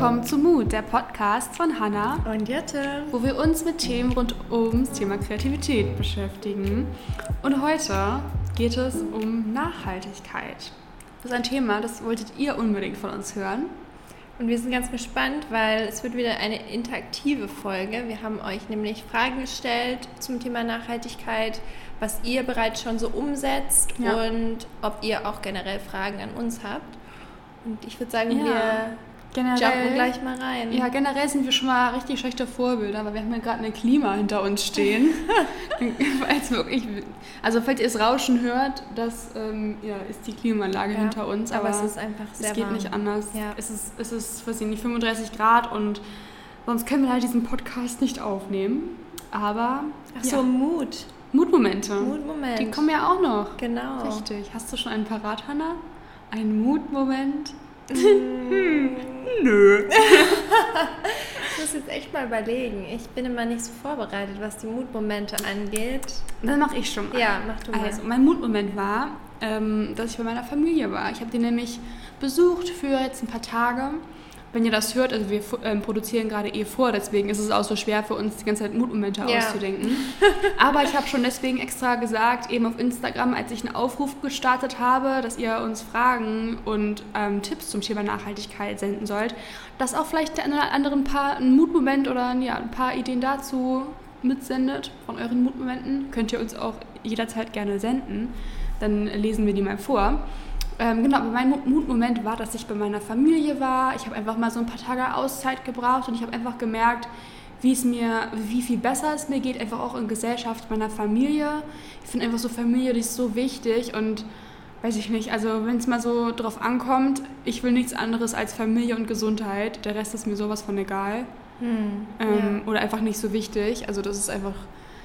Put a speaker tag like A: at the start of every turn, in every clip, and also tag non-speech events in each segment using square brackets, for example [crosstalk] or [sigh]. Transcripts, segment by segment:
A: willkommen zu Mut, der Podcast von Hanna
B: und Jette,
A: wo wir uns mit Themen rund ums Thema Kreativität beschäftigen. Und heute geht es um Nachhaltigkeit. Das ist ein Thema, das wolltet ihr unbedingt von uns hören.
B: Und wir sind ganz gespannt, weil es wird wieder eine interaktive Folge. Wir haben euch nämlich Fragen gestellt zum Thema Nachhaltigkeit, was ihr bereits schon so umsetzt ja. und ob ihr auch generell Fragen an uns habt. Und ich würde sagen, ja. wir generell, jumpen gleich mal rein.
A: Ja, generell sind wir schon mal richtig schlechte Vorbilder, weil wir haben ja gerade ein Klima hinter uns stehen. [laughs] wirklich, also falls ihr es Rauschen hört, das ähm, ja, ist die Klimaanlage ja, hinter uns.
B: Aber, aber, es ist einfach sehr
A: Es geht
B: warm.
A: nicht anders. Ja. Es ist, es ist weiß ich nicht, 35 Grad und sonst können wir halt diesen Podcast nicht aufnehmen. Aber...
B: Ach so, Mut.
A: Mutmomente.
B: Mutmoment.
A: Die kommen ja auch noch.
B: Genau.
A: Richtig. Hast du schon einen parat, Hannah? Ein Mutmoment?
B: Hm. Nö. ich muss jetzt echt mal überlegen. Ich bin immer nicht so vorbereitet, was die Mutmomente angeht.
A: Dann mache ich schon
B: mal. Ja, mach du mal.
A: Also, mein Mutmoment war, ähm, dass ich bei meiner Familie war. Ich habe die nämlich besucht für jetzt ein paar Tage wenn ihr das hört, also wir ähm, produzieren gerade eh vor, deswegen ist es auch so schwer für uns, die ganze Zeit Mutmomente ja. auszudenken. [laughs] Aber ich habe schon deswegen extra gesagt, eben auf Instagram, als ich einen Aufruf gestartet habe, dass ihr uns Fragen und ähm, Tipps zum Thema Nachhaltigkeit senden sollt, dass auch vielleicht der eine oder andere ein paar einen Mutmoment oder ja, ein paar Ideen dazu mitsendet von euren Mutmomenten. Könnt ihr uns auch jederzeit gerne senden. Dann lesen wir die mal vor. Ähm, genau, aber mein Mutmoment war, dass ich bei meiner Familie war. Ich habe einfach mal so ein paar Tage Auszeit gebraucht und ich habe einfach gemerkt, wie es mir, wie viel besser es mir geht, einfach auch in Gesellschaft meiner Familie. Ich finde einfach so Familie, die ist so wichtig und weiß ich nicht, also wenn es mal so drauf ankommt, ich will nichts anderes als Familie und Gesundheit. Der Rest ist mir sowas von egal. Hm, ähm, ja. Oder einfach nicht so wichtig. Also das ist einfach,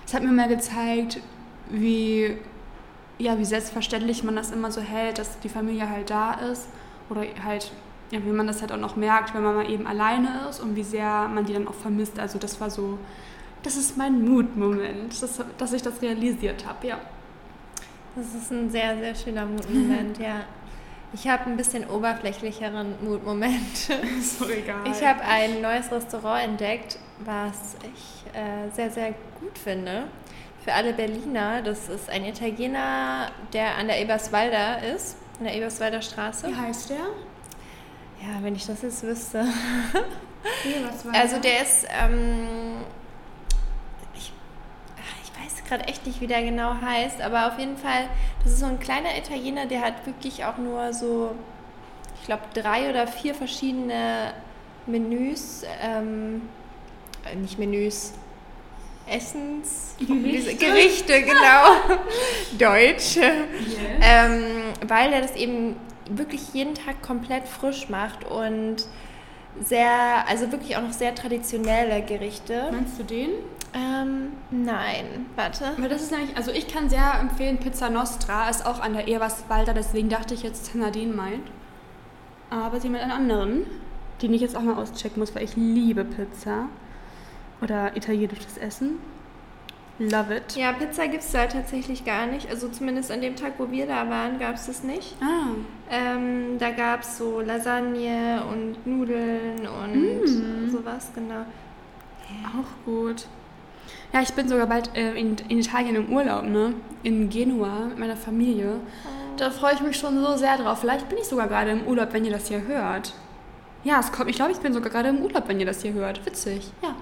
A: es hat mir mal gezeigt, wie ja, wie selbstverständlich man das immer so hält, dass die Familie halt da ist oder halt, ja, wie man das halt auch noch merkt, wenn man mal eben alleine ist und wie sehr man die dann auch vermisst. Also das war so, das ist mein Mutmoment, dass, dass ich das realisiert habe, ja.
B: Das ist ein sehr, sehr schöner Mutmoment, [laughs] ja. Ich habe ein bisschen oberflächlicheren Mutmoment. [laughs]
A: so egal.
B: Ich habe ein neues Restaurant entdeckt, was ich äh, sehr, sehr gut finde für alle Berliner. Das ist ein Italiener, der an der Eberswalder ist, an der Eberswalder Straße.
A: Wie heißt der?
B: Ja, wenn ich das jetzt wüsste. Eberswalder. Also der ist, ähm, ich, ich weiß gerade echt nicht, wie der genau heißt, aber auf jeden Fall, das ist so ein kleiner Italiener, der hat wirklich auch nur so, ich glaube, drei oder vier verschiedene Menüs, ähm, äh, nicht Menüs, Essens,
A: Gerichte,
B: genau, [laughs] Deutsch, yes. ähm, weil er das eben wirklich jeden Tag komplett frisch macht und sehr, also wirklich auch noch sehr traditionelle Gerichte.
A: Meinst du den?
B: Ähm, nein, warte.
A: Weil das ist eigentlich, also ich kann sehr empfehlen, Pizza Nostra ist auch an der Eberswalder, deswegen dachte ich jetzt, dass Nadine meint. Aber sie mit einen anderen, den ich jetzt auch mal auschecken muss, weil ich liebe Pizza oder italienisches Essen. Love it.
B: Ja, Pizza gibt es da tatsächlich gar nicht. Also zumindest an dem Tag, wo wir da waren, gab es das nicht.
A: Ah.
B: Ähm, da gab es so Lasagne und Nudeln und mm. sowas, genau.
A: Auch gut. Ja, ich bin sogar bald äh, in, in, Italien im Urlaub, ne? In Genua mit meiner Familie. Oh. Da freue ich mich schon so sehr drauf. Vielleicht bin ich sogar gerade im Urlaub, wenn ihr das hier hört. Ja, es kommt. Ich glaube, ich bin sogar gerade im Urlaub, wenn ihr das hier hört. Witzig. Ja.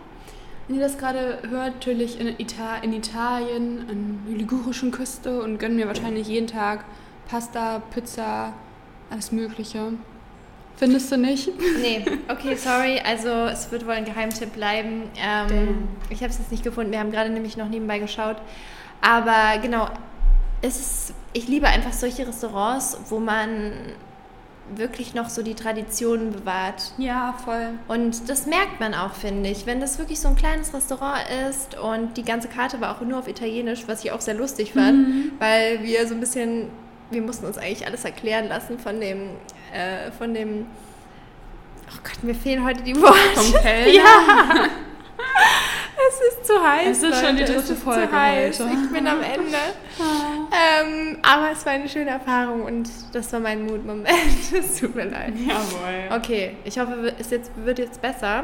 A: Wenn ihr das gerade hört, natürlich in, Ita in Italien, an der ligurischen Küste und gönnen mir wahrscheinlich jeden Tag Pasta, Pizza, alles Mögliche. Findest du nicht?
B: Nee, okay, sorry. Also es wird wohl ein Geheimtipp bleiben. Ähm, ich habe es jetzt nicht gefunden. Wir haben gerade nämlich noch nebenbei geschaut. Aber genau, es ist, ich liebe einfach solche Restaurants, wo man wirklich noch so die Traditionen bewahrt.
A: Ja, voll.
B: Und das merkt man auch, finde ich. Wenn das wirklich so ein kleines Restaurant ist und die ganze Karte war auch nur auf Italienisch, was ich auch sehr lustig fand, mhm. weil wir so ein bisschen, wir mussten uns eigentlich alles erklären lassen von dem, äh, von dem, oh Gott, mir fehlen heute die Worte.
A: Vom [laughs] Kellner?
B: Ja. [laughs] Es ist zu heiß.
A: Es ist schon die dritte Folge
B: heute. Ich bin am Ende. [laughs] ähm, aber es war eine schöne Erfahrung und das war mein Mutmoment. [laughs] es tut mir leid.
A: Jawohl.
B: Okay, ich hoffe, es jetzt, wird jetzt besser.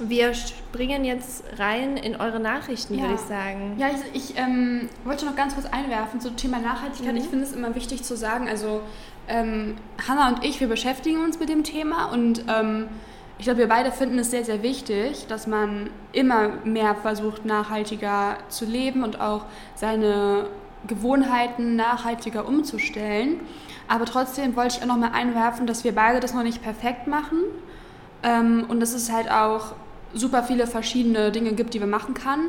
B: Wir springen jetzt rein in eure Nachrichten, ja. würde ich sagen.
A: Ja, ich, ich ähm, wollte noch ganz kurz einwerfen zum Thema Nachhaltigkeit. Mhm. Ich finde es immer wichtig zu sagen, also ähm, Hanna und ich, wir beschäftigen uns mit dem Thema und ähm, ich glaube, wir beide finden es sehr, sehr wichtig, dass man immer mehr versucht, nachhaltiger zu leben und auch seine Gewohnheiten nachhaltiger umzustellen. Aber trotzdem wollte ich auch noch mal einwerfen, dass wir beide das noch nicht perfekt machen ähm, und dass es halt auch super viele verschiedene Dinge gibt, die man machen kann.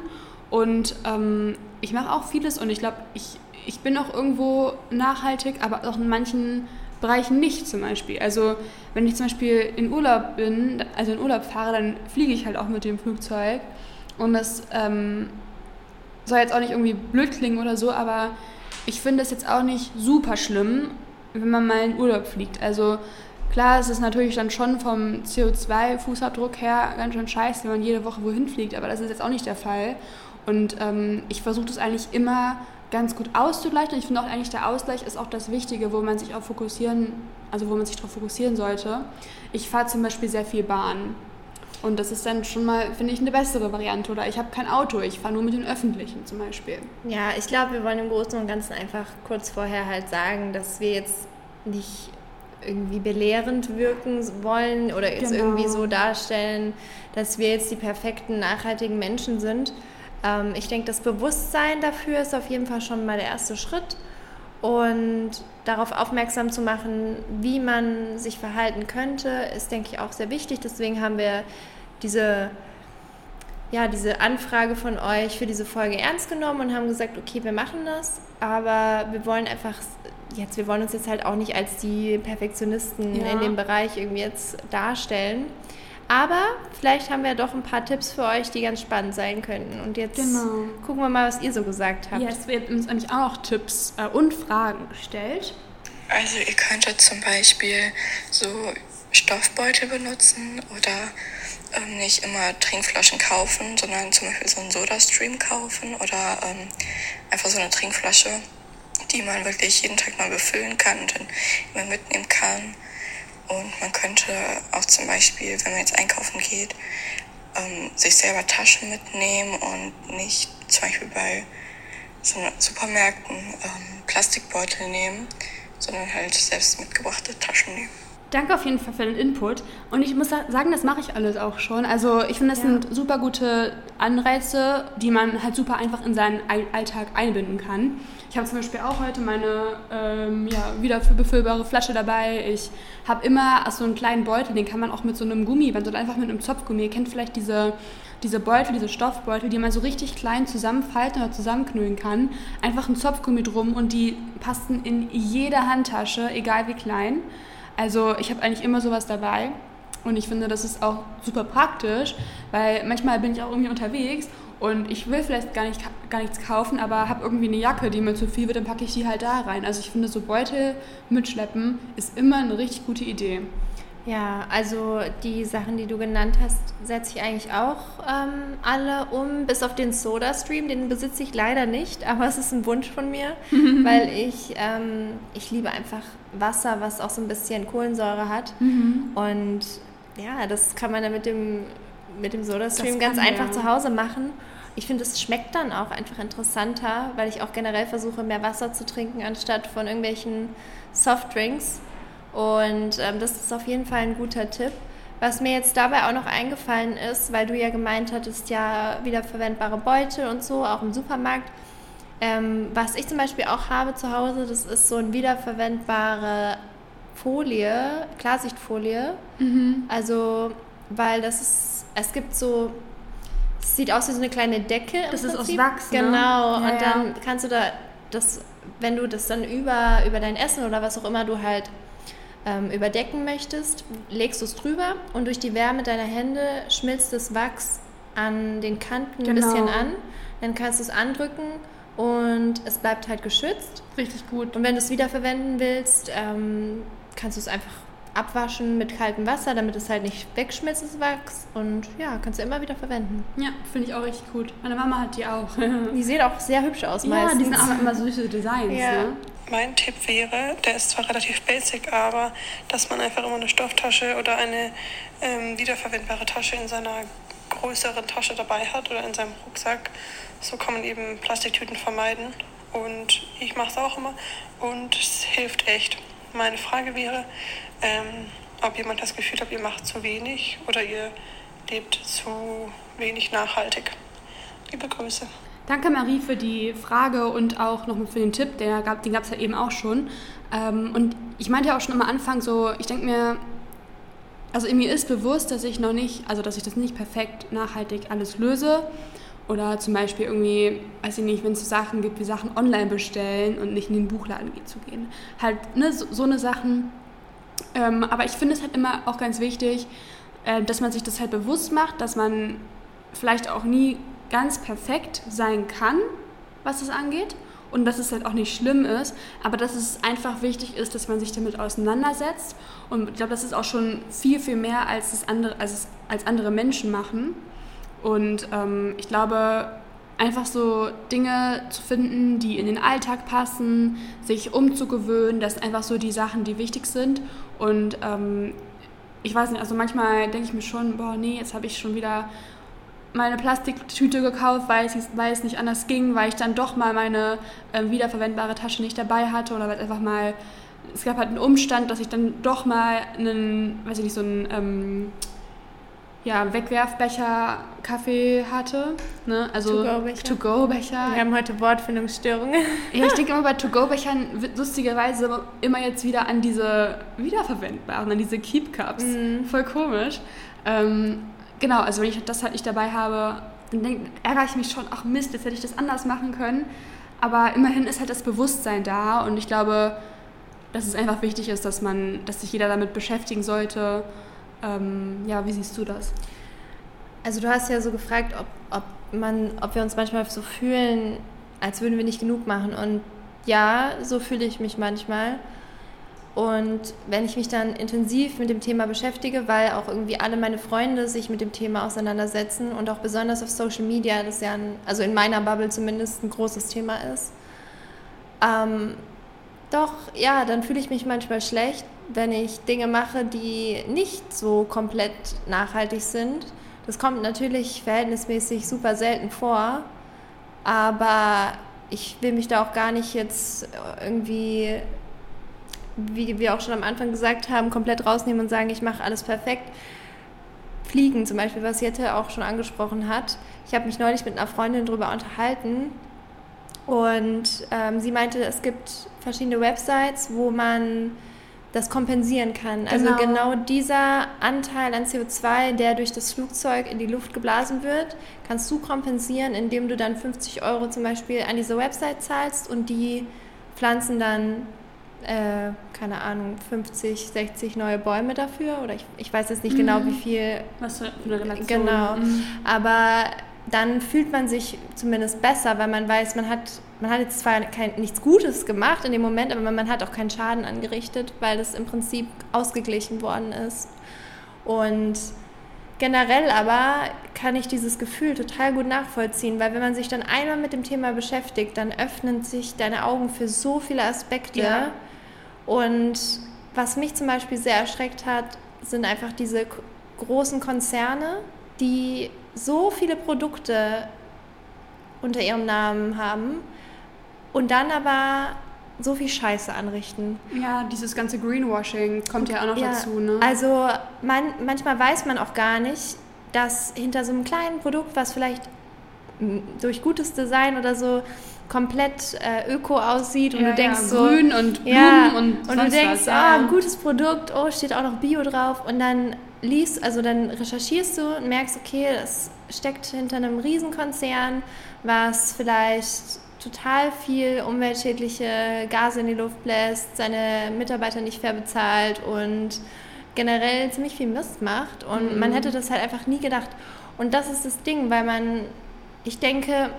A: Und ähm, ich mache auch vieles und ich glaube, ich, ich bin auch irgendwo nachhaltig, aber auch in manchen Bereichen nicht zum Beispiel. Also wenn ich zum Beispiel in Urlaub bin, also in Urlaub fahre, dann fliege ich halt auch mit dem Flugzeug. Und das ähm, soll jetzt auch nicht irgendwie blöd klingen oder so, aber ich finde es jetzt auch nicht super schlimm, wenn man mal in Urlaub fliegt. Also klar, es ist natürlich dann schon vom CO2-Fußabdruck her ganz schön scheiße, wenn man jede Woche wohin fliegt, aber das ist jetzt auch nicht der Fall. Und ähm, ich versuche das eigentlich immer ganz gut auszugleichen. Und ich finde auch eigentlich, der Ausgleich ist auch das Wichtige, wo man sich auch fokussieren, also wo man sich darauf fokussieren sollte. Ich fahre zum Beispiel sehr viel Bahn. Und das ist dann schon mal, finde ich, eine bessere Variante. Oder ich habe kein Auto, ich fahre nur mit den Öffentlichen zum Beispiel.
B: Ja, ich glaube, wir wollen im Großen und Ganzen einfach kurz vorher halt sagen, dass wir jetzt nicht irgendwie belehrend wirken wollen oder jetzt genau. irgendwie so darstellen, dass wir jetzt die perfekten, nachhaltigen Menschen sind. Ähm, ich denke, das Bewusstsein dafür ist auf jeden Fall schon mal der erste Schritt. Und darauf aufmerksam zu machen, wie man sich verhalten könnte, ist, denke ich, auch sehr wichtig. Deswegen haben wir diese, ja, diese Anfrage von euch für diese Folge ernst genommen und haben gesagt, okay, wir machen das, aber wir wollen einfach jetzt, wir wollen uns jetzt halt auch nicht als die Perfektionisten ja. in dem Bereich irgendwie jetzt darstellen. Aber vielleicht haben wir doch ein paar Tipps für euch, die ganz spannend sein könnten. Und jetzt genau. gucken wir mal, was ihr so gesagt habt.
A: Ja, es wird uns eigentlich auch noch Tipps äh, und Fragen gestellt.
C: Also ihr könntet zum Beispiel so Stoffbeutel benutzen oder ähm, nicht immer Trinkflaschen kaufen, sondern zum Beispiel so einen Soda-Stream kaufen oder ähm, einfach so eine Trinkflasche, die man wirklich jeden Tag neu befüllen kann und dann immer mitnehmen kann. Und man könnte auch zum Beispiel, wenn man jetzt einkaufen geht, ähm, sich selber Taschen mitnehmen und nicht zum Beispiel bei so Supermärkten ähm, Plastikbeutel nehmen, sondern halt selbst mitgebrachte Taschen nehmen.
A: Danke auf jeden Fall für den Input. Und ich muss sagen, das mache ich alles auch schon. Also ich finde, das ja. sind super gute Anreize, die man halt super einfach in seinen Alltag einbinden kann. Ich habe zum Beispiel auch heute meine ähm, ja, wieder befüllbare Flasche dabei. Ich habe immer so einen kleinen Beutel, den kann man auch mit so einem Gummiband oder einfach mit einem Zopfgummi. Ihr kennt vielleicht diese, diese Beutel, diese Stoffbeutel, die man so richtig klein zusammenfalten oder zusammenknüllen kann. Einfach ein Zopfgummi drum und die passen in jede Handtasche, egal wie klein. Also ich habe eigentlich immer sowas dabei. Und ich finde, das ist auch super praktisch, weil manchmal bin ich auch irgendwie unterwegs und ich will vielleicht gar, nicht, gar nichts kaufen, aber habe irgendwie eine Jacke, die mir zu viel wird, dann packe ich die halt da rein. Also ich finde, so Beutel mitschleppen ist immer eine richtig gute Idee.
B: Ja, also die Sachen, die du genannt hast, setze ich eigentlich auch ähm, alle um, bis auf den Soda-Stream. Den besitze ich leider nicht, aber es ist ein Wunsch von mir, [laughs] weil ich, ähm, ich liebe einfach Wasser, was auch so ein bisschen Kohlensäure hat. Mhm. Und ja, das kann man dann mit dem, mit dem Soda-Stream ganz einfach ja. zu Hause machen. Ich finde, es schmeckt dann auch einfach interessanter, weil ich auch generell versuche, mehr Wasser zu trinken, anstatt von irgendwelchen Softdrinks. Und ähm, das ist auf jeden Fall ein guter Tipp. Was mir jetzt dabei auch noch eingefallen ist, weil du ja gemeint hattest, ja, wiederverwendbare Beutel und so, auch im Supermarkt. Ähm, was ich zum Beispiel auch habe zu Hause, das ist so eine wiederverwendbare Folie, Klarsichtfolie. Mhm. Also, weil das ist, es gibt so, es sieht aus wie so eine kleine Decke.
A: Das ist aus Wachs.
B: Ne? Genau. Ja, und dann ja. kannst du da das, wenn du das dann über, über dein Essen oder was auch immer du halt ähm, überdecken möchtest, legst du es drüber und durch die Wärme deiner Hände schmilzt das Wachs an den Kanten genau. ein bisschen an. Dann kannst du es andrücken und es bleibt halt geschützt.
A: Richtig gut.
B: Und wenn du es wiederverwenden willst, ähm, kannst du es einfach abwaschen mit kaltem Wasser, damit es halt nicht wegschmilzt, das Wachs. Und ja, kannst du immer wieder verwenden.
A: Ja, finde ich auch richtig gut. Meine Mama hat die auch. [laughs]
B: die sehen auch sehr hübsch aus
A: ja,
B: meistens.
A: Ja, die sind aber immer so süße Designs. Ja. Ne?
D: Mein Tipp wäre, der ist zwar relativ basic, aber dass man einfach immer eine Stofftasche oder eine ähm, wiederverwendbare Tasche in seiner größeren Tasche dabei hat oder in seinem Rucksack. So kann man eben Plastiktüten vermeiden. Und ich mache es auch immer und es hilft echt. Meine Frage wäre, ähm, ob jemand das Gefühl hat, ihr macht zu wenig oder ihr lebt zu wenig nachhaltig. Liebe Grüße.
A: Danke Marie für die Frage und auch nochmal für den Tipp, der gab, den gab es ja eben auch schon. Ähm, und ich meinte ja auch schon am Anfang so, ich denke mir, also mir ist bewusst, dass ich noch nicht, also dass ich das nicht perfekt nachhaltig alles löse. Oder zum Beispiel irgendwie, weiß ich nicht, wenn es so Sachen gibt wie Sachen online bestellen und nicht in den Buchladen zu gehen. Halt, ne, so, so eine Sachen. Ähm, aber ich finde es halt immer auch ganz wichtig, äh, dass man sich das halt bewusst macht, dass man vielleicht auch nie ganz perfekt sein kann, was es angeht. Und dass es halt auch nicht schlimm ist, aber dass es einfach wichtig ist, dass man sich damit auseinandersetzt. Und ich glaube, das ist auch schon viel, viel mehr, als, es andere, als, es, als andere Menschen machen. Und ähm, ich glaube, einfach so Dinge zu finden, die in den Alltag passen, sich umzugewöhnen, das sind einfach so die Sachen, die wichtig sind. Und ähm, ich weiß nicht, also manchmal denke ich mir schon, boah, nee, jetzt habe ich schon wieder meine Plastiktüte gekauft, weil es, weil es nicht anders ging, weil ich dann doch mal meine äh, wiederverwendbare Tasche nicht dabei hatte oder weil einfach mal, es gab halt einen Umstand, dass ich dann doch mal einen, weiß ich nicht, so einen ähm, ja, Wegwerfbecher Kaffee hatte. Ne? Also
B: To-Go-Becher.
A: To-Go-Becher.
B: Wir haben heute Wortfindungsstörungen.
A: Ja, ich [laughs] denke immer bei To-Go-Bechern lustigerweise immer jetzt wieder an diese wiederverwendbaren, an diese Keep Cups. Mm. Voll komisch. Ähm, genau, also wenn ich das halt nicht dabei habe, dann ärgere ich mich schon, ach Mist, jetzt hätte ich das anders machen können. Aber immerhin ist halt das Bewusstsein da und ich glaube, dass es einfach wichtig ist, dass man, dass sich jeder damit beschäftigen sollte ähm, ja, wie siehst du das?
B: Also du hast ja so gefragt, ob, ob, man, ob wir uns manchmal so fühlen, als würden wir nicht genug machen. Und ja, so fühle ich mich manchmal. Und wenn ich mich dann intensiv mit dem Thema beschäftige, weil auch irgendwie alle meine Freunde sich mit dem Thema auseinandersetzen und auch besonders auf Social Media, das ja, ein, also in meiner Bubble zumindest, ein großes Thema ist, ähm, doch, ja, dann fühle ich mich manchmal schlecht, wenn ich Dinge mache, die nicht so komplett nachhaltig sind. Das kommt natürlich verhältnismäßig super selten vor, aber ich will mich da auch gar nicht jetzt irgendwie, wie wir auch schon am Anfang gesagt haben, komplett rausnehmen und sagen, ich mache alles perfekt. Fliegen zum Beispiel, was Jette auch schon angesprochen hat. Ich habe mich neulich mit einer Freundin darüber unterhalten und ähm, sie meinte, es gibt verschiedene Websites, wo man das kompensieren kann. Also genau. genau dieser Anteil an CO2, der durch das Flugzeug in die Luft geblasen wird, kannst du kompensieren, indem du dann 50 Euro zum Beispiel an diese Website zahlst und die pflanzen dann, äh, keine Ahnung, 50, 60 neue Bäume dafür. Oder ich, ich weiß jetzt nicht genau, mhm. genau, wie viel.
A: Was für eine Relation.
B: Genau. Mhm. Aber dann fühlt man sich zumindest besser, weil man weiß, man hat, man hat jetzt zwar kein, nichts Gutes gemacht in dem Moment, aber man hat auch keinen Schaden angerichtet, weil das im Prinzip ausgeglichen worden ist. Und generell aber kann ich dieses Gefühl total gut nachvollziehen, weil wenn man sich dann einmal mit dem Thema beschäftigt, dann öffnen sich deine Augen für so viele Aspekte. Ja. Und was mich zum Beispiel sehr erschreckt hat, sind einfach diese großen Konzerne, die so viele Produkte unter ihrem Namen haben und dann aber so viel Scheiße anrichten.
A: Ja, dieses ganze Greenwashing kommt ja auch noch ja, dazu. Ne?
B: Also man, manchmal weiß man auch gar nicht, dass hinter so einem kleinen Produkt, was vielleicht durch gutes Design oder so komplett äh, öko aussieht und ja, du denkst ja, so
A: grün und Blumen ja, und,
B: und du denkst, oh, ein gutes Produkt, oh, steht auch noch Bio drauf und dann liest, also dann recherchierst du und merkst, okay, das steckt hinter einem Riesenkonzern, was vielleicht total viel umweltschädliche Gase in die Luft bläst, seine Mitarbeiter nicht fair bezahlt und generell ziemlich viel Mist macht. Und mhm. man hätte das halt einfach nie gedacht. Und das ist das Ding, weil man, ich denke,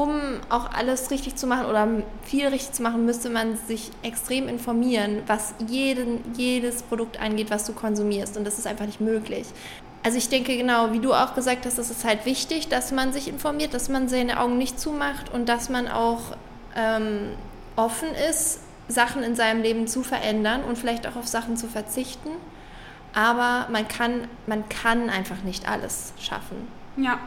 B: um auch alles richtig zu machen oder viel richtig zu machen, müsste man sich extrem informieren, was jeden, jedes Produkt angeht, was du konsumierst. Und das ist einfach nicht möglich. Also ich denke genau, wie du auch gesagt hast, es ist halt wichtig, dass man sich informiert, dass man seine Augen nicht zumacht und dass man auch ähm, offen ist, Sachen in seinem Leben zu verändern und vielleicht auch auf Sachen zu verzichten. Aber man kann, man kann einfach nicht alles schaffen.
A: Ja,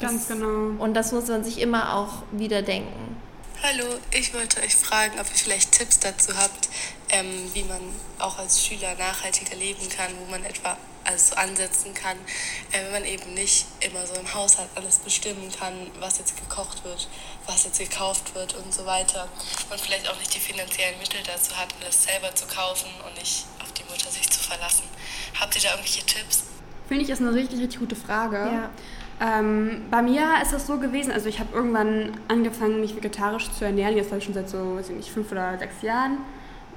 A: ganz das, genau.
B: Und das muss man sich immer auch wieder denken.
C: Hallo, ich wollte euch fragen, ob ihr vielleicht Tipps dazu habt, ähm, wie man auch als Schüler nachhaltiger leben kann, wo man etwa also ansetzen kann, äh, wenn man eben nicht immer so im Haushalt alles bestimmen kann, was jetzt gekocht wird, was jetzt gekauft wird und so weiter. Und vielleicht auch nicht die finanziellen Mittel dazu hat, alles selber zu kaufen und nicht auf die Mutter sich zu verlassen. Habt ihr da irgendwelche Tipps?
A: Finde ich, ist eine richtig, richtig gute Frage. Ja. Ähm, bei mir ist das so gewesen, also ich habe irgendwann angefangen, mich vegetarisch zu ernähren, jetzt ich schon seit so, weiß ich nicht, fünf oder sechs Jahren.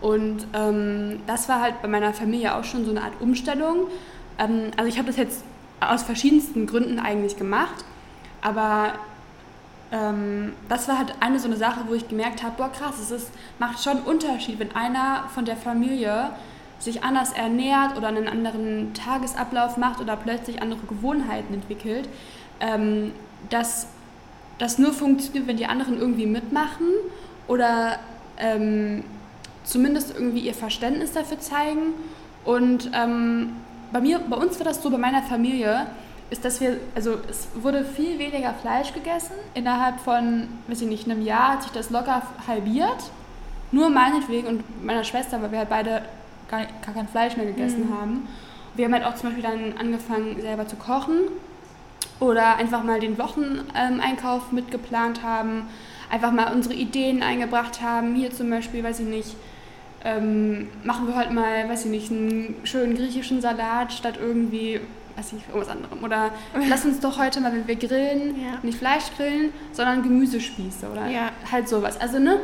A: Und ähm, das war halt bei meiner Familie auch schon so eine Art Umstellung. Ähm, also ich habe das jetzt aus verschiedensten Gründen eigentlich gemacht, aber ähm, das war halt eine so eine Sache, wo ich gemerkt habe, boah krass, es ist, macht schon einen Unterschied, wenn einer von der Familie sich anders ernährt oder einen anderen Tagesablauf macht oder plötzlich andere Gewohnheiten entwickelt, ähm, dass das nur funktioniert, wenn die anderen irgendwie mitmachen oder ähm, zumindest irgendwie ihr Verständnis dafür zeigen. Und ähm, bei mir, bei uns war das so, bei meiner Familie, ist, dass wir, also es wurde viel weniger Fleisch gegessen. Innerhalb von, weiß ich nicht, einem Jahr hat sich das locker halbiert. Nur meinetwegen und meiner Schwester, weil wir halt beide gar, gar kein Fleisch mehr gegessen mhm. haben. Wir haben halt auch zum Beispiel dann angefangen, selber zu kochen oder einfach mal den Wocheneinkauf mitgeplant haben, einfach mal unsere Ideen eingebracht haben. Hier zum Beispiel, weiß ich nicht, ähm, machen wir heute mal, weiß ich nicht, einen schönen griechischen Salat statt irgendwie, weiß ich nicht, irgendwas anderem. Oder [laughs] lass uns doch heute mal, wenn wir grillen, ja. nicht Fleisch grillen, sondern Gemüsespieße oder ja. halt sowas. Also, ne,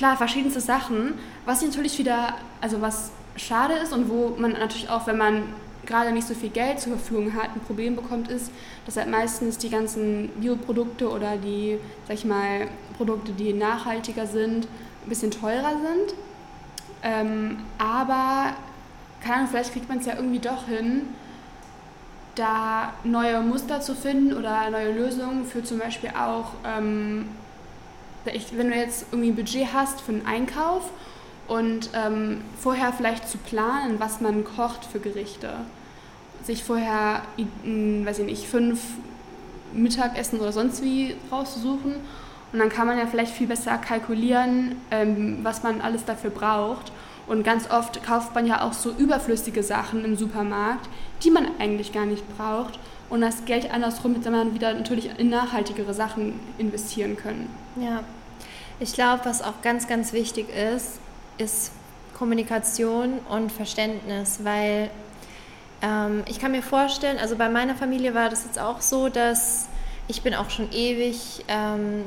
A: klar, verschiedenste Sachen, was natürlich wieder, also was schade ist und wo man natürlich auch, wenn man gerade nicht so viel Geld zur Verfügung hat, ein Problem bekommt, ist, dass halt meistens die ganzen Bioprodukte oder die, sag ich mal, Produkte, die nachhaltiger sind, ein bisschen teurer sind. Ähm, aber, keine Ahnung, vielleicht kriegt man es ja irgendwie doch hin, da neue Muster zu finden oder neue Lösungen für zum Beispiel auch, ähm, wenn du jetzt irgendwie ein Budget hast für einen Einkauf und ähm, vorher vielleicht zu planen, was man kocht für Gerichte. Sich vorher, weiß ich nicht, fünf Mittagessen oder sonst wie rauszusuchen und dann kann man ja vielleicht viel besser kalkulieren, ähm, was man alles dafür braucht. Und ganz oft kauft man ja auch so überflüssige Sachen im Supermarkt, die man eigentlich gar nicht braucht. Und das Geld andersrum hätte man wieder natürlich in nachhaltigere Sachen investieren können.
B: Ja, ich glaube, was auch ganz, ganz wichtig ist, ist Kommunikation und Verständnis, weil ähm, ich kann mir vorstellen, also bei meiner Familie war das jetzt auch so, dass ich bin auch schon ewig ähm,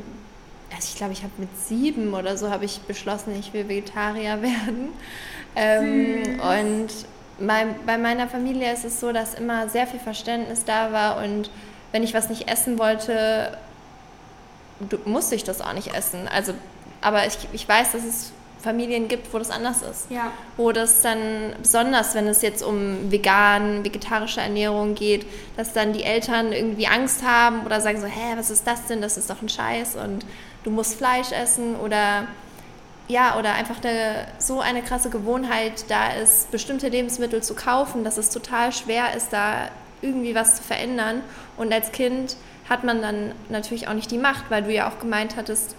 B: also ich glaube, ich habe mit sieben oder so habe ich beschlossen, ich will Vegetarier [laughs] werden. Ähm, und mein, bei meiner Familie ist es so, dass immer sehr viel Verständnis da war und wenn ich was nicht essen wollte, musste ich das auch nicht essen. Also, aber ich, ich weiß, dass es Familien gibt, wo das anders ist.
A: Ja.
B: Wo das dann, besonders wenn es jetzt um vegan, vegetarische Ernährung geht, dass dann die Eltern irgendwie Angst haben oder sagen so, hä, was ist das denn? Das ist doch ein Scheiß und du musst Fleisch essen oder ja, oder einfach eine, so eine krasse Gewohnheit da ist, bestimmte Lebensmittel zu kaufen, dass es total schwer ist, da irgendwie was zu verändern. Und als Kind hat man dann natürlich auch nicht die Macht, weil du ja auch gemeint hattest,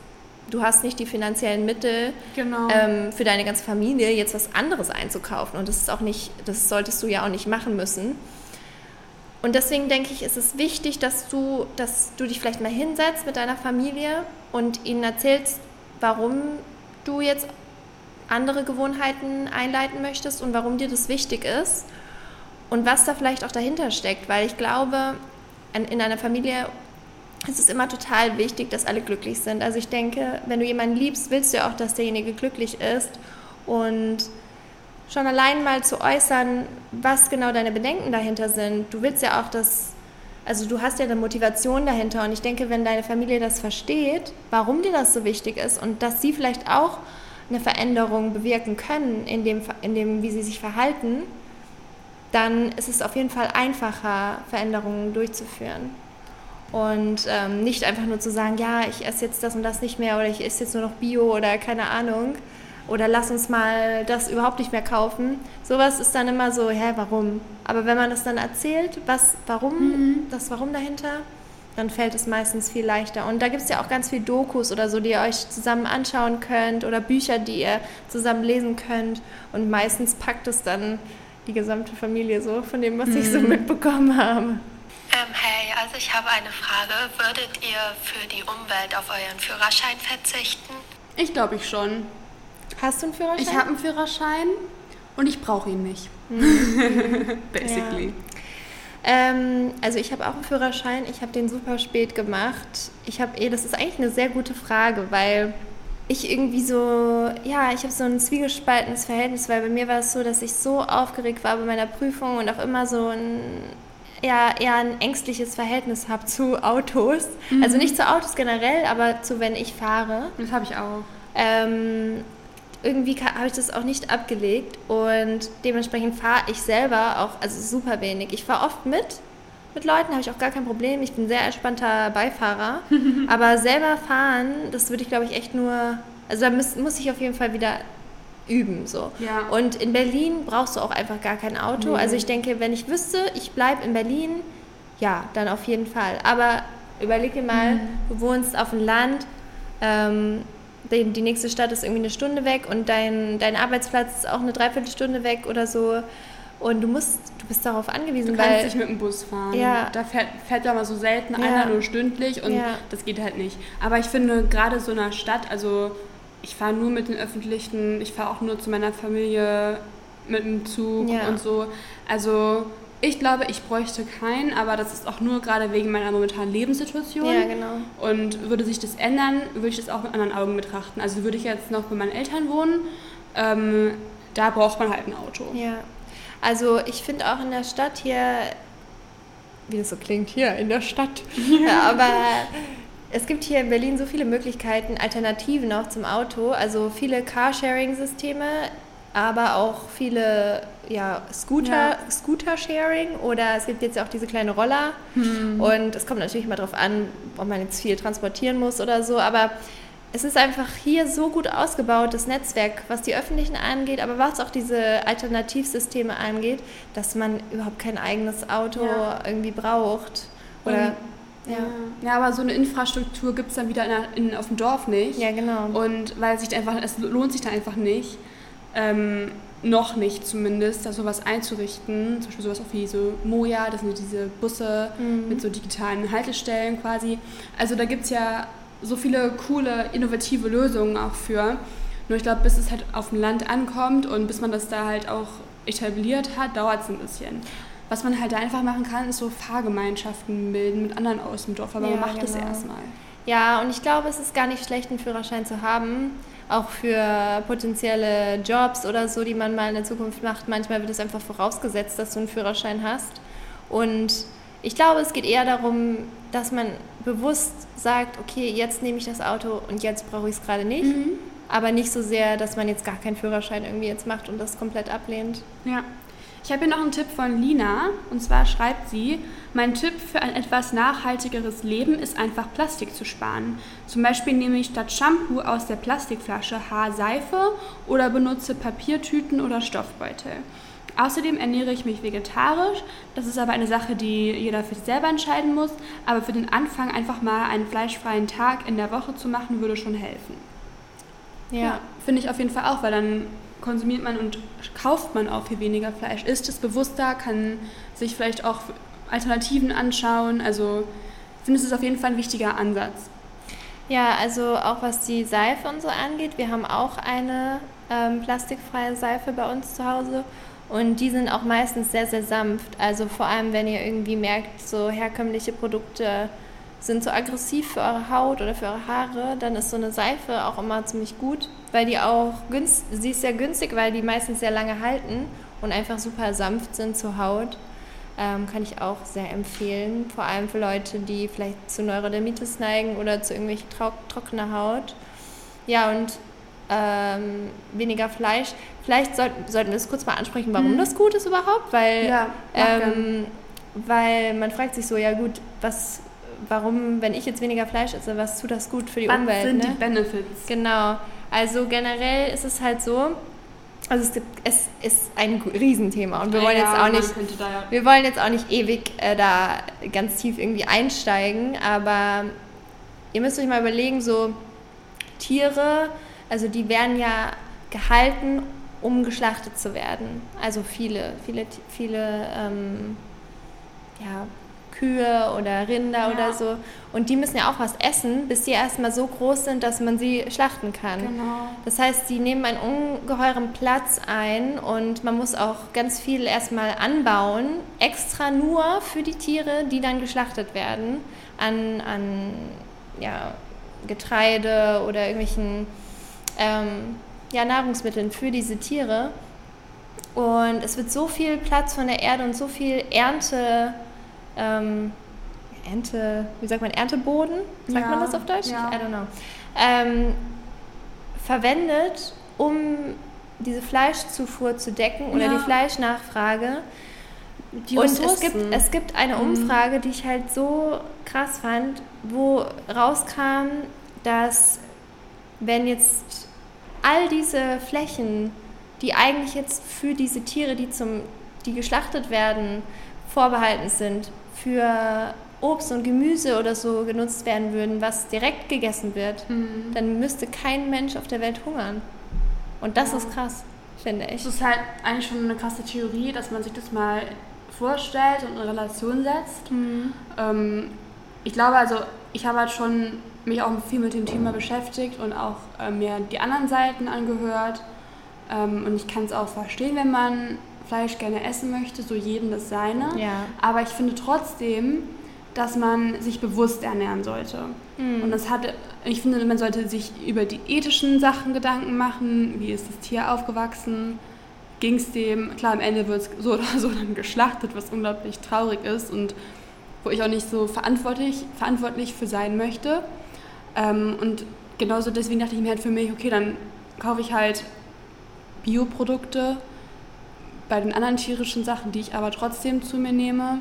B: du hast nicht die finanziellen Mittel
A: genau.
B: ähm, für deine ganze Familie, jetzt was anderes einzukaufen. Und das ist auch nicht, das solltest du ja auch nicht machen müssen. Und deswegen denke ich, ist es wichtig, dass du, dass du dich vielleicht mal hinsetzt mit deiner Familie und ihnen erzählst, warum du jetzt andere Gewohnheiten einleiten möchtest und warum dir das wichtig ist und was da vielleicht auch dahinter steckt. Weil ich glaube, in einer Familie ist es immer total wichtig, dass alle glücklich sind. Also ich denke, wenn du jemanden liebst, willst du ja auch, dass derjenige glücklich ist und schon allein mal zu äußern, was genau deine Bedenken dahinter sind. Du willst ja auch, dass Also du hast ja eine Motivation dahinter und ich denke, wenn deine Familie das versteht, warum dir das so wichtig ist und dass sie vielleicht auch eine Veränderung bewirken können in dem, in dem wie sie sich verhalten, dann ist es auf jeden Fall einfacher, Veränderungen durchzuführen. Und ähm, nicht einfach nur zu sagen, ja, ich esse jetzt das und das nicht mehr oder ich esse jetzt nur noch Bio oder keine Ahnung oder lass uns mal das überhaupt nicht mehr kaufen. Sowas ist dann immer so, hä, warum? Aber wenn man das dann erzählt, was, warum, mhm. das Warum dahinter, dann fällt es meistens viel leichter. Und da gibt es ja auch ganz viel Dokus oder so, die ihr euch zusammen anschauen könnt oder Bücher, die ihr zusammen lesen könnt. Und meistens packt es dann die gesamte Familie so von dem, was mhm. ich so mhm. mitbekommen habe.
E: Ähm, hey, also ich habe eine Frage. Würdet ihr für die Umwelt auf euren Führerschein verzichten?
A: Ich glaube ich schon.
B: Hast du einen Führerschein?
A: Ich habe einen Führerschein und ich brauche ihn nicht. Mhm. [laughs] Basically.
B: Ja. Ähm, also ich habe auch einen Führerschein. Ich habe den super spät gemacht. Ich habe eh, das ist eigentlich eine sehr gute Frage, weil ich irgendwie so, ja, ich habe so ein zwiegespaltenes Verhältnis, weil bei mir war es so, dass ich so aufgeregt war bei meiner Prüfung und auch immer so ein ja, eher ein ängstliches Verhältnis habe zu Autos. Mhm. Also nicht zu Autos generell, aber zu wenn ich fahre.
A: Das habe ich auch.
B: Ähm, irgendwie habe ich das auch nicht abgelegt und dementsprechend fahre ich selber auch also super wenig. Ich fahre oft mit. Mit Leuten habe ich auch gar kein Problem. Ich bin ein sehr entspannter Beifahrer. [laughs] aber selber fahren, das würde ich glaube ich echt nur. Also da muss, muss ich auf jeden Fall wieder üben. So.
A: Ja.
B: Und in Berlin brauchst du auch einfach gar kein Auto. Mhm. Also ich denke, wenn ich wüsste, ich bleibe in Berlin, ja, dann auf jeden Fall. Aber überleg dir mal, mhm. du wohnst auf dem Land, ähm, die, die, nächste Stadt ist irgendwie eine Stunde weg und dein, dein Arbeitsplatz ist auch eine Dreiviertelstunde weg oder so. Und du musst, du bist darauf angewiesen,
A: du kannst nicht mit dem Bus fahren.
B: Ja.
A: Da fährt, fährt ja mal so selten ja. einer nur stündlich und ja. das geht halt nicht. Aber ich finde gerade so einer Stadt, also ich fahre nur mit den Öffentlichen, ich fahre auch nur zu meiner Familie mit dem Zug ja. und so. Also ich glaube, ich bräuchte keinen, aber das ist auch nur gerade wegen meiner momentanen Lebenssituation.
B: Ja, genau.
A: Und würde sich das ändern, würde ich das auch mit anderen Augen betrachten. Also würde ich jetzt noch bei meinen Eltern wohnen, ähm, da braucht man halt ein Auto.
B: Ja. Also ich finde auch in der Stadt hier, wie das so klingt, hier in der Stadt, [laughs] ja, aber es gibt hier in Berlin so viele Möglichkeiten, Alternativen auch zum Auto. Also viele Carsharing-Systeme, aber auch viele ja, Scooter, ja. Scooter-Sharing oder es gibt jetzt auch diese kleine Roller. Hm. Und es kommt natürlich immer darauf an, ob man jetzt viel transportieren muss oder so. Aber es ist einfach hier so gut ausgebaut, das Netzwerk, was die Öffentlichen angeht, aber was auch diese Alternativsysteme angeht, dass man überhaupt kein eigenes Auto ja. irgendwie braucht. Oder
A: ja. ja, aber so eine Infrastruktur gibt es dann wieder in, in, auf dem Dorf nicht.
B: Ja, genau.
A: Und weil sich einfach, es lohnt sich da einfach nicht. Ähm, noch nicht zumindest, da sowas einzurichten. Zum Beispiel sowas auch wie so Moja, das sind diese Busse mhm. mit so digitalen Haltestellen quasi. Also da gibt es ja so viele coole, innovative Lösungen auch für. Nur ich glaube, bis es halt auf dem Land ankommt und bis man das da halt auch etabliert hat, dauert es ein bisschen. Was man halt da einfach machen kann, ist so Fahrgemeinschaften bilden mit anderen aus dem Dorf, aber ja, man macht genau. das erstmal.
B: Ja, und ich glaube, es ist gar nicht schlecht, einen Führerschein zu haben auch für potenzielle Jobs oder so, die man mal in der Zukunft macht. Manchmal wird es einfach vorausgesetzt, dass du einen Führerschein hast. Und ich glaube, es geht eher darum, dass man bewusst sagt, okay, jetzt nehme ich das Auto und jetzt brauche ich es gerade nicht. Mhm. Aber nicht so sehr, dass man jetzt gar keinen Führerschein irgendwie jetzt macht und das komplett ablehnt.
A: Ja, ich habe hier noch einen Tipp von Lina. Und zwar schreibt sie, mein Tipp für ein etwas nachhaltigeres Leben ist einfach Plastik zu sparen. Zum Beispiel nehme ich statt Shampoo aus der Plastikflasche Haarseife oder benutze Papiertüten oder Stoffbeutel. Außerdem ernähre ich mich vegetarisch. Das ist aber eine Sache, die jeder für sich selber entscheiden muss. Aber für den Anfang einfach mal einen fleischfreien Tag in der Woche zu machen, würde schon helfen. Ja, ja finde ich auf jeden Fall auch, weil dann konsumiert man und kauft man auch viel weniger Fleisch, isst es bewusster, kann sich vielleicht auch Alternativen anschauen. Also ich finde, es auf jeden Fall ein wichtiger Ansatz.
B: Ja, also auch was die Seife und so angeht, wir haben auch eine ähm, plastikfreie Seife bei uns zu Hause und die sind auch meistens sehr, sehr sanft. Also vor allem, wenn ihr irgendwie merkt, so herkömmliche Produkte sind so aggressiv für eure Haut oder für eure Haare, dann ist so eine Seife auch immer ziemlich gut, weil die auch günstig, sie ist sehr günstig, weil die meistens sehr lange halten und einfach super sanft sind zur Haut. Ähm, kann ich auch sehr empfehlen, vor allem für Leute, die vielleicht zu Neurodermitis neigen oder zu irgendwelchen trockener Haut. Ja, und ähm, weniger Fleisch. Vielleicht soll, sollten wir es kurz mal ansprechen, warum hm. das gut ist überhaupt, weil, ja, ähm, weil man fragt sich so, ja gut, was, warum, wenn ich jetzt weniger Fleisch esse, was tut das gut für die
A: was
B: Umwelt?
A: Was sind ne? die Benefits?
B: Genau. Also generell ist es halt so, also es, gibt, es ist ein Riesenthema und wir wollen ja, jetzt auch nicht, ja. wir wollen jetzt auch nicht ewig äh, da ganz tief irgendwie einsteigen, aber ihr müsst euch mal überlegen, so Tiere, also die werden ja gehalten, um geschlachtet zu werden. Also viele, viele, viele ähm, ja, Kühe oder Rinder ja. oder so. Und die müssen ja auch was essen, bis sie erstmal so groß sind, dass man sie schlachten kann. Genau. Das heißt, sie nehmen einen ungeheuren Platz ein und man muss auch ganz viel erstmal anbauen, extra nur für die Tiere, die dann geschlachtet werden, an, an ja, Getreide oder irgendwelchen ähm, ja, Nahrungsmitteln für diese Tiere. Und es wird so viel Platz von der Erde und so viel Ernte ähm, Ernte, wie sagt man, Ernteboden, sagt ja, man das auf Deutsch? Ja. I don't know. Ähm, verwendet, um diese Fleischzufuhr zu decken oder ja. die Fleischnachfrage. Die und es gibt, es gibt eine mhm. Umfrage, die ich halt so krass fand, wo rauskam, dass wenn jetzt all diese Flächen, die eigentlich jetzt für diese Tiere, die, zum, die geschlachtet werden, vorbehalten sind, für Obst und Gemüse oder so genutzt werden würden, was direkt gegessen wird, mhm. dann müsste kein Mensch auf der Welt hungern. Und das ja. ist krass, finde ich.
A: Das ist halt eigentlich schon eine krasse Theorie, dass man sich das mal vorstellt und in Relation setzt. Mhm. Ähm, ich glaube also, ich habe halt schon mich auch viel mit dem Thema beschäftigt und auch äh, mir die anderen Seiten angehört. Ähm, und ich kann es auch verstehen, wenn man Fleisch gerne essen möchte, so jeden das seine. Ja. Aber ich finde trotzdem, dass man sich bewusst ernähren sollte. Mhm. Und das hat, ich finde, man sollte sich über die ethischen Sachen Gedanken machen. Wie ist das Tier aufgewachsen? Ging es dem? Klar, am Ende wird es so oder so dann geschlachtet, was unglaublich traurig ist und wo ich auch nicht so verantwortlich, verantwortlich für sein möchte. Ähm, und genauso deswegen dachte ich mir halt für mich, okay, dann kaufe ich halt Bioprodukte bei den anderen tierischen Sachen, die ich aber trotzdem zu mir nehme,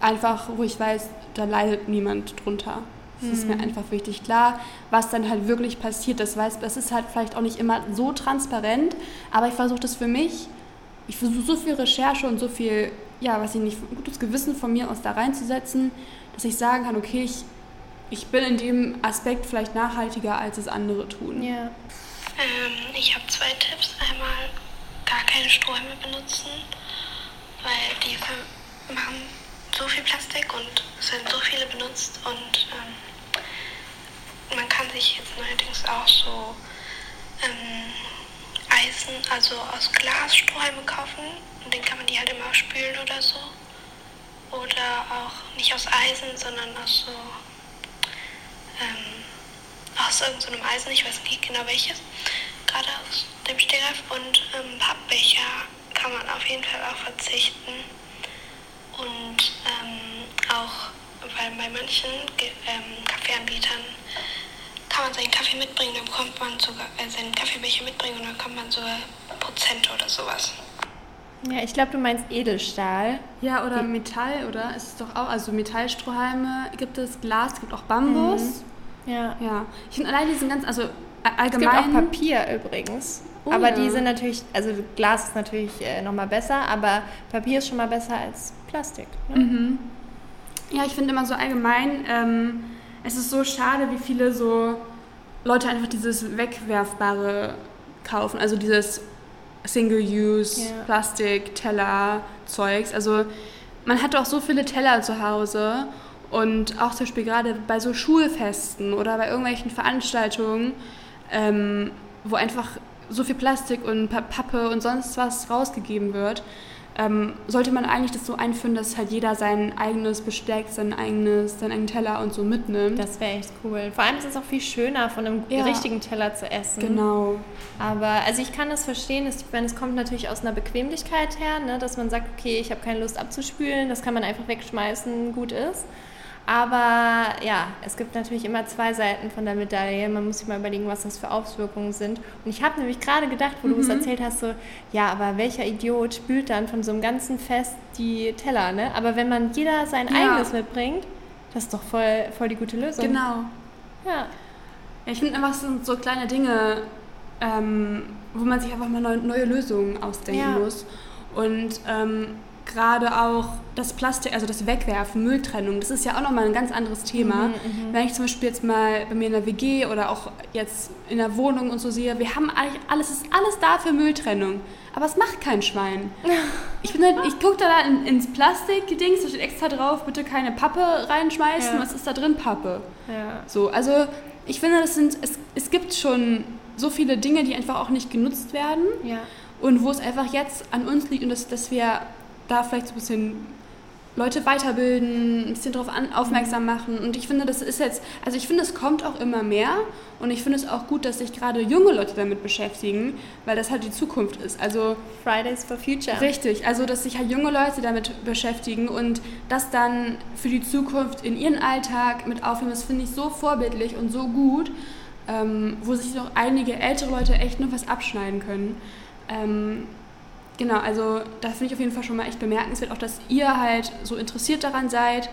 A: einfach, wo ich weiß, da leidet niemand drunter. Das mhm. ist mir mhm. einfach wichtig. Klar, was dann halt wirklich passiert, das, weiß, das ist halt vielleicht auch nicht immer so transparent, aber ich versuche das für mich, ich versuche so viel Recherche und so viel, ja, was ich nicht, gutes Gewissen von mir aus da reinzusetzen, dass ich sagen kann, okay, ich, ich bin in dem Aspekt vielleicht nachhaltiger, als es andere tun.
B: Ja.
E: Ähm, ich habe zwei Tipps. Einmal keine Strohhalme benutzen, weil die machen so viel Plastik und es werden so viele benutzt und ähm, man kann sich jetzt neuerdings auch so ähm, Eisen, also aus Glas Strohhalme kaufen und den kann man die halt immer spülen oder so. Oder auch nicht aus Eisen, sondern aus so ähm, aus irgendeinem Eisen, ich weiß nicht genau welches gerade aus dem Stegreif. Und ähm, Pappbecher kann man auf jeden Fall auch verzichten. Und ähm, auch, weil bei manchen ähm, Kaffeeanbietern kann man seinen Kaffee mitbringen, dann bekommt man sogar äh, seinen Kaffeebecher mitbringen und dann kommt man sogar Prozent oder sowas.
B: Ja, ich glaube, du meinst Edelstahl.
A: Ja, oder Metall, oder? Es ist doch auch, also Metallstrohhalme gibt es, Glas, gibt auch Bambus.
B: Mhm. Ja.
A: Ja. Ich finde allein diesen ganzen, also allgemein.
B: Es gibt auch Papier übrigens. Oh, aber ja. die sind natürlich, also Glas ist natürlich äh, nochmal besser, aber Papier ist schon mal besser als Plastik. Ne?
A: Mhm. Ja, ich finde immer so allgemein, ähm, es ist so schade, wie viele so Leute einfach dieses wegwerfbare kaufen, also dieses Single-Use, ja. Plastik, Teller, Zeugs. Also man hat doch so viele Teller zu Hause und auch zum Beispiel gerade bei so Schulfesten oder bei irgendwelchen Veranstaltungen ähm, wo einfach so viel Plastik und Pappe und sonst was rausgegeben wird. ähm, sollte man eigentlich das so einführen, dass halt jeder sein eigenes Besteck, sein eigenes, seinen eigenen Teller und so mitnimmt.
B: Das wäre echt cool. Vor allem ist es auch viel schöner, von einem ja. richtigen Teller zu essen.
A: Genau.
B: Aber also ich kann das verstehen. Ich meine, es kommt natürlich aus einer Bequemlichkeit her, ne, dass man sagt, okay, ich habe keine Lust abzuspülen, das kann man einfach wegschmeißen, gut ist. Aber ja, es gibt natürlich immer zwei Seiten von der Medaille. Man muss sich mal überlegen, was das für Auswirkungen sind. Und ich habe nämlich gerade gedacht, wo mhm. du es erzählt hast, so, ja, aber welcher Idiot spült dann von so einem ganzen Fest die Teller, ne? Aber wenn man jeder sein ja. eigenes mitbringt, das ist doch voll, voll die gute Lösung.
A: Genau. Ja. ja ich finde einfach, es sind so kleine Dinge, ähm, wo man sich einfach mal neue, neue Lösungen ausdenken ja. muss. Und ähm, gerade auch das Plastik, also das Wegwerfen, Mülltrennung, das ist ja auch nochmal ein ganz anderes Thema. Mhm, mhm, Wenn ich zum Beispiel jetzt mal bei mir in der WG oder auch jetzt in der Wohnung und so sehe, wir haben eigentlich alles, ist alles da für Mülltrennung. Aber es macht kein Schwein. [laughs] Ich, halt, ich gucke da in, ins Plastik-Dings, da steht extra drauf, bitte keine Pappe reinschmeißen. Ja. Was ist da drin? Pappe. Ja. So, also ich finde, das sind, es, es gibt schon so viele Dinge, die einfach auch nicht genutzt werden. Ja. Und wo es einfach jetzt an uns liegt und dass, dass wir da vielleicht so ein bisschen Leute weiterbilden, ein bisschen darauf aufmerksam machen. Und ich finde, das ist jetzt, also ich finde, es kommt auch immer mehr. Und ich finde es auch gut, dass sich gerade junge Leute damit beschäftigen, weil das halt die Zukunft ist. Also
B: Fridays for Future.
A: Richtig, also dass sich halt junge Leute damit beschäftigen und das dann für die Zukunft in ihren Alltag mit aufnehmen, das finde ich so vorbildlich und so gut, ähm, wo sich noch einige ältere Leute echt noch was abschneiden können. Ähm, Genau, also da finde ich auf jeden Fall schon mal echt bemerkenswert, auch dass ihr halt so interessiert daran seid.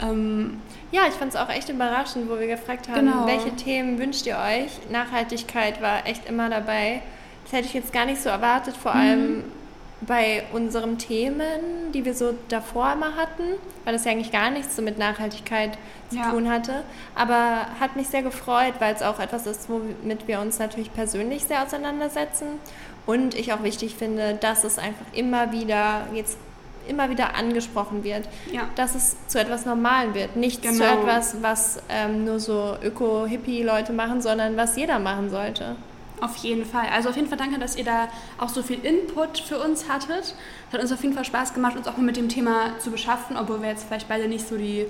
B: Ähm, ja, ich fand es auch echt überraschend, wo wir gefragt haben, genau. welche Themen wünscht ihr euch? Nachhaltigkeit war echt immer dabei. Das hätte ich jetzt gar nicht so erwartet, vor mhm. allem bei unseren Themen, die wir so davor immer hatten, weil das ja eigentlich gar nichts so mit Nachhaltigkeit zu ja. tun hatte. Aber hat mich sehr gefreut, weil es auch etwas ist, womit wir uns natürlich persönlich sehr auseinandersetzen. Und ich auch wichtig finde, dass es einfach immer wieder jetzt immer wieder angesprochen wird, ja. dass es zu etwas Normalen wird. Nicht genau. zu etwas, was ähm, nur so Öko-Hippie-Leute machen, sondern was jeder machen sollte.
A: Auf jeden Fall. Also auf jeden Fall danke, dass ihr da auch so viel Input für uns hattet. Es hat uns auf jeden Fall Spaß gemacht, uns auch mal mit dem Thema zu beschaffen, obwohl wir jetzt vielleicht beide nicht so die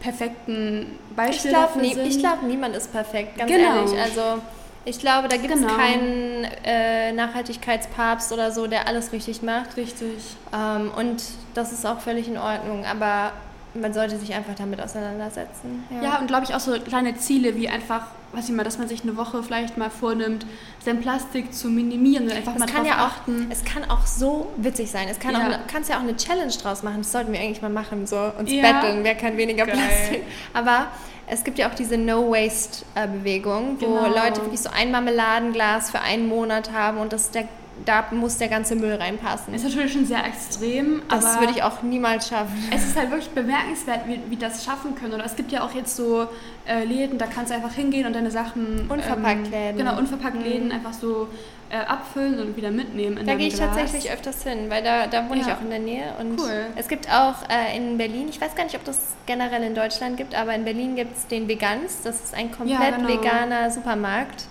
A: perfekten Beispiele
B: ich glaub, nie, sind. Ich glaube, niemand ist perfekt, ganz genau. ehrlich. Also ich glaube, da gibt es genau. keinen äh, Nachhaltigkeitspapst oder so, der alles richtig macht.
A: Richtig.
B: Ähm, und das ist auch völlig in Ordnung. Aber man sollte sich einfach damit auseinandersetzen.
A: Ja, ja und glaube ich auch so kleine Ziele wie einfach, was ich mal, dass man sich eine Woche vielleicht mal vornimmt, sein Plastik zu minimieren und einfach
B: es
A: mal
B: kann ja achten. Auch, es kann auch so witzig sein. Es kann ja. auch, kannst ja auch eine Challenge draus machen. Das sollten wir eigentlich mal machen, so uns ja. betteln, wer kann weniger Geil. Plastik. Aber es gibt ja auch diese No-Waste-Bewegung, wo genau. Leute wirklich so ein Marmeladenglas für einen Monat haben und das der, da muss der ganze Müll reinpassen.
A: Ist natürlich schon sehr extrem.
B: Das würde ich auch niemals schaffen.
A: Es ist halt wirklich bemerkenswert, wie, wie das schaffen können. Oder es gibt ja auch jetzt so äh, Läden, da kannst du einfach hingehen und deine Sachen.
B: Unverpackt ähm, Läden.
A: Genau, unverpackt mhm. Läden einfach so äh, abfüllen und wieder mitnehmen.
B: da gehe ich Glas. tatsächlich öfters hin, weil da, da wohne ja. ich auch in der Nähe. Und cool. Es gibt auch äh, in Berlin, ich weiß gar nicht, ob das generell in Deutschland gibt, aber in Berlin gibt es den Vegans. Das ist ein komplett ja, genau. veganer Supermarkt.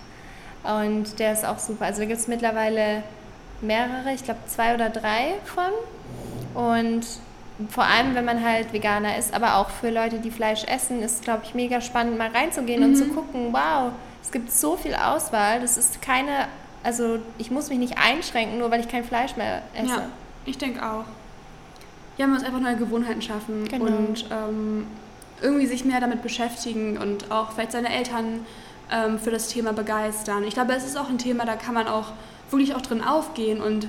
B: Und der ist auch super. Also da gibt es mittlerweile mehrere, ich glaube zwei oder drei von. Und vor allem, wenn man halt Veganer ist, aber auch für Leute, die Fleisch essen, ist, glaube ich, mega spannend, mal reinzugehen mhm. und zu gucken, wow, es gibt so viel Auswahl. Das ist keine also ich muss mich nicht einschränken, nur weil ich kein Fleisch mehr esse. Ja,
A: ich denke auch. Ja, man muss einfach neue Gewohnheiten schaffen genau. und ähm, irgendwie sich mehr damit beschäftigen und auch vielleicht seine Eltern ähm, für das Thema begeistern. Ich glaube, es ist auch ein Thema, da kann man auch wirklich auch drin aufgehen und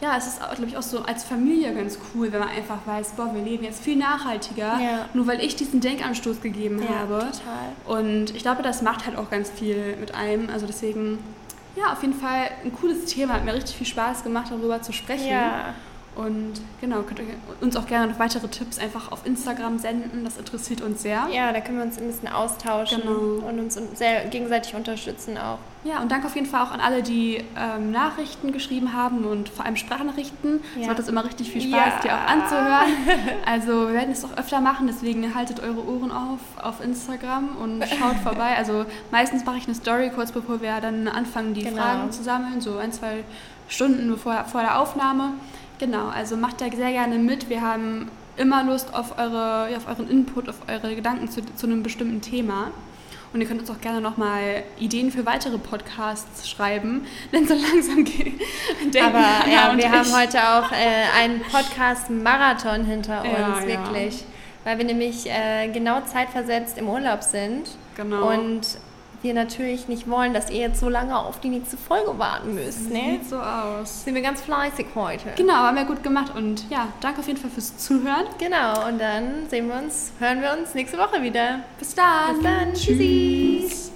A: ja, es ist, glaube ich, auch so als Familie ganz cool, wenn man einfach weiß, boah, wir leben jetzt viel nachhaltiger, ja. nur weil ich diesen Denkanstoß gegeben ja, habe. Total. Und ich glaube, das macht halt auch ganz viel mit einem. Also deswegen ja, auf jeden Fall ein cooles Thema. Hat mir richtig viel Spaß gemacht, darüber zu sprechen. Ja. Und genau, könnt ihr uns auch gerne noch weitere Tipps einfach auf Instagram senden. Das interessiert uns sehr.
B: Ja, da können wir uns ein bisschen austauschen genau. und uns sehr gegenseitig unterstützen auch.
A: Ja, und danke auf jeden Fall auch an alle, die ähm, Nachrichten geschrieben haben und vor allem Sprachnachrichten. Es ja. macht uns immer richtig viel Spaß, ja. die auch anzuhören. [laughs] Also wir werden es auch öfter machen, deswegen haltet eure Ohren auf auf Instagram und [laughs] schaut vorbei. Also meistens mache ich eine Story kurz bevor wir dann anfangen, die genau. Fragen zu sammeln, so ein, zwei Stunden bevor, vor der Aufnahme. Genau, also macht da sehr gerne mit. Wir haben immer Lust auf, eure, auf euren Input, auf eure Gedanken zu, zu einem bestimmten Thema. Und ihr könnt uns auch gerne nochmal Ideen für weitere Podcasts schreiben, [laughs] denn so langsam denken
B: Aber ja, wir ich. haben heute auch äh, einen Podcast-Marathon hinter uns, ja, wirklich. Ja. Weil wir nämlich äh, genau zeitversetzt im Urlaub sind. Genau. Und wir natürlich nicht wollen, dass ihr jetzt so lange auf die nächste Folge warten müsst. Ne?
A: Sieht so aus.
B: Sind wir ganz fleißig heute.
A: Genau, haben wir gut gemacht und ja, danke auf jeden Fall fürs Zuhören.
B: Genau, und dann sehen wir uns, hören wir uns nächste Woche wieder.
A: Bis dann.
B: Bis dann. Tschüss. Tschüss.